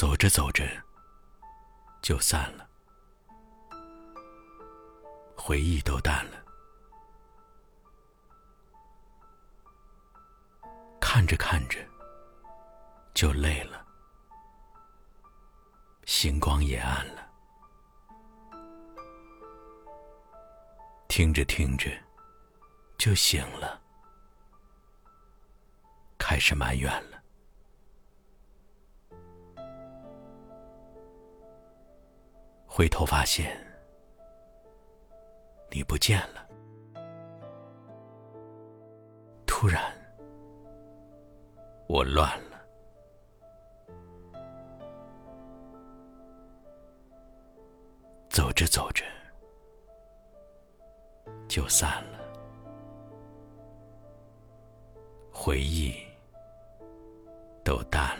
走着走着就散了，回忆都淡了，看着看着就累了，星光也暗了，听着听着就醒了，开始埋怨了。回头发现，你不见了。突然，我乱了。走着走着，就散了。回忆都淡了。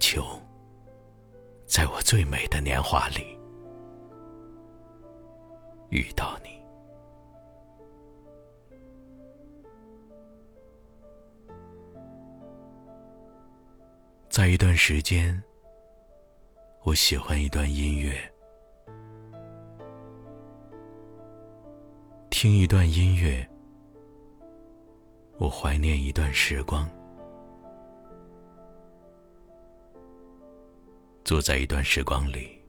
求，在我最美的年华里遇到你。在一段时间，我喜欢一段音乐，听一段音乐，我怀念一段时光。坐在一段时光里，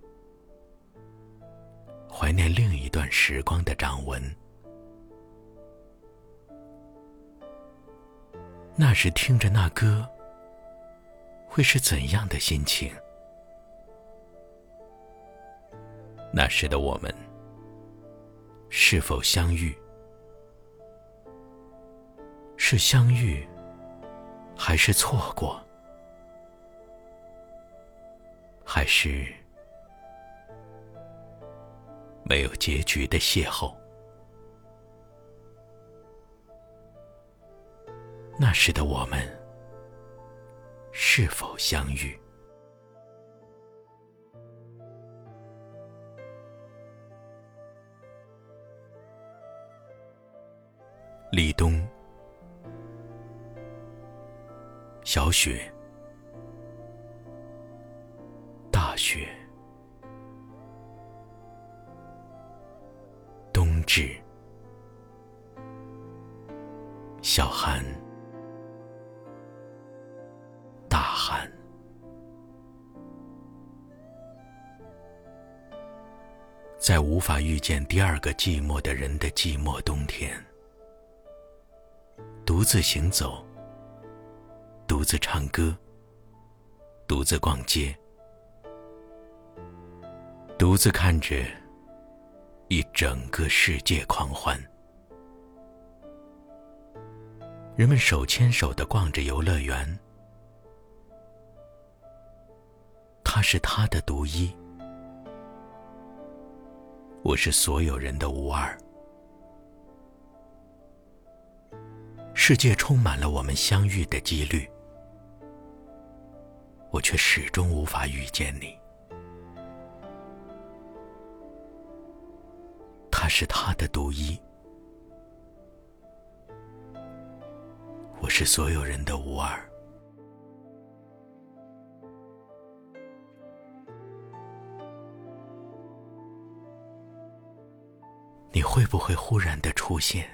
怀念另一段时光的掌纹。那时听着那歌，会是怎样的心情？那时的我们，是否相遇？是相遇，还是错过？还是没有结局的邂逅。那时的我们是否相遇？立冬，小雪。雪，冬至，小寒，大寒，在无法遇见第二个寂寞的人的寂寞冬天，独自行走，独自唱歌，独自逛街。独自看着一整个世界狂欢，人们手牵手的逛着游乐园，他是他的独一，我是所有人的无二，世界充满了我们相遇的几率，我却始终无法遇见你。是他的独一，我是所有人的无二。你会不会忽然的出现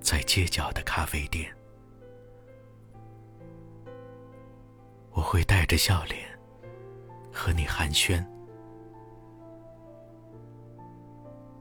在街角的咖啡店？我会带着笑脸和你寒暄。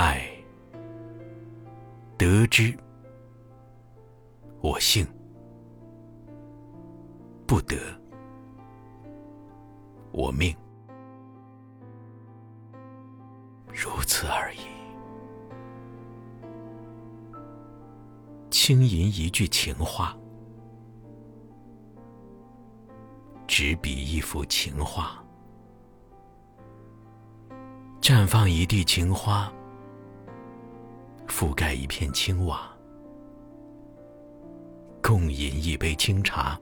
爱，得之，我幸；不得，我命。如此而已。轻吟一句情话，执笔一幅情画，绽放一地情花，覆盖一片青瓦，共饮一杯清茶，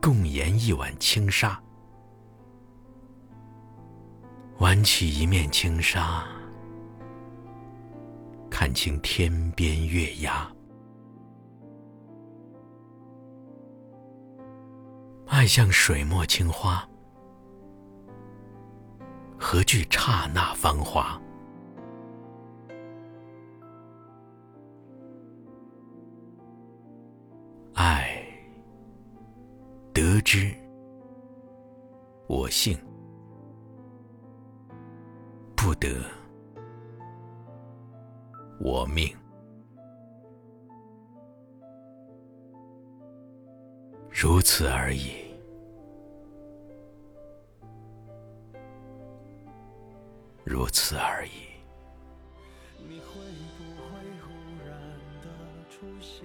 共研一碗青沙，挽起一面轻纱。看清天边月牙，爱像水墨青花，何惧刹那芳华？得之，我幸；不得。我命，如此而已，如此而已。你会不会忽然的出现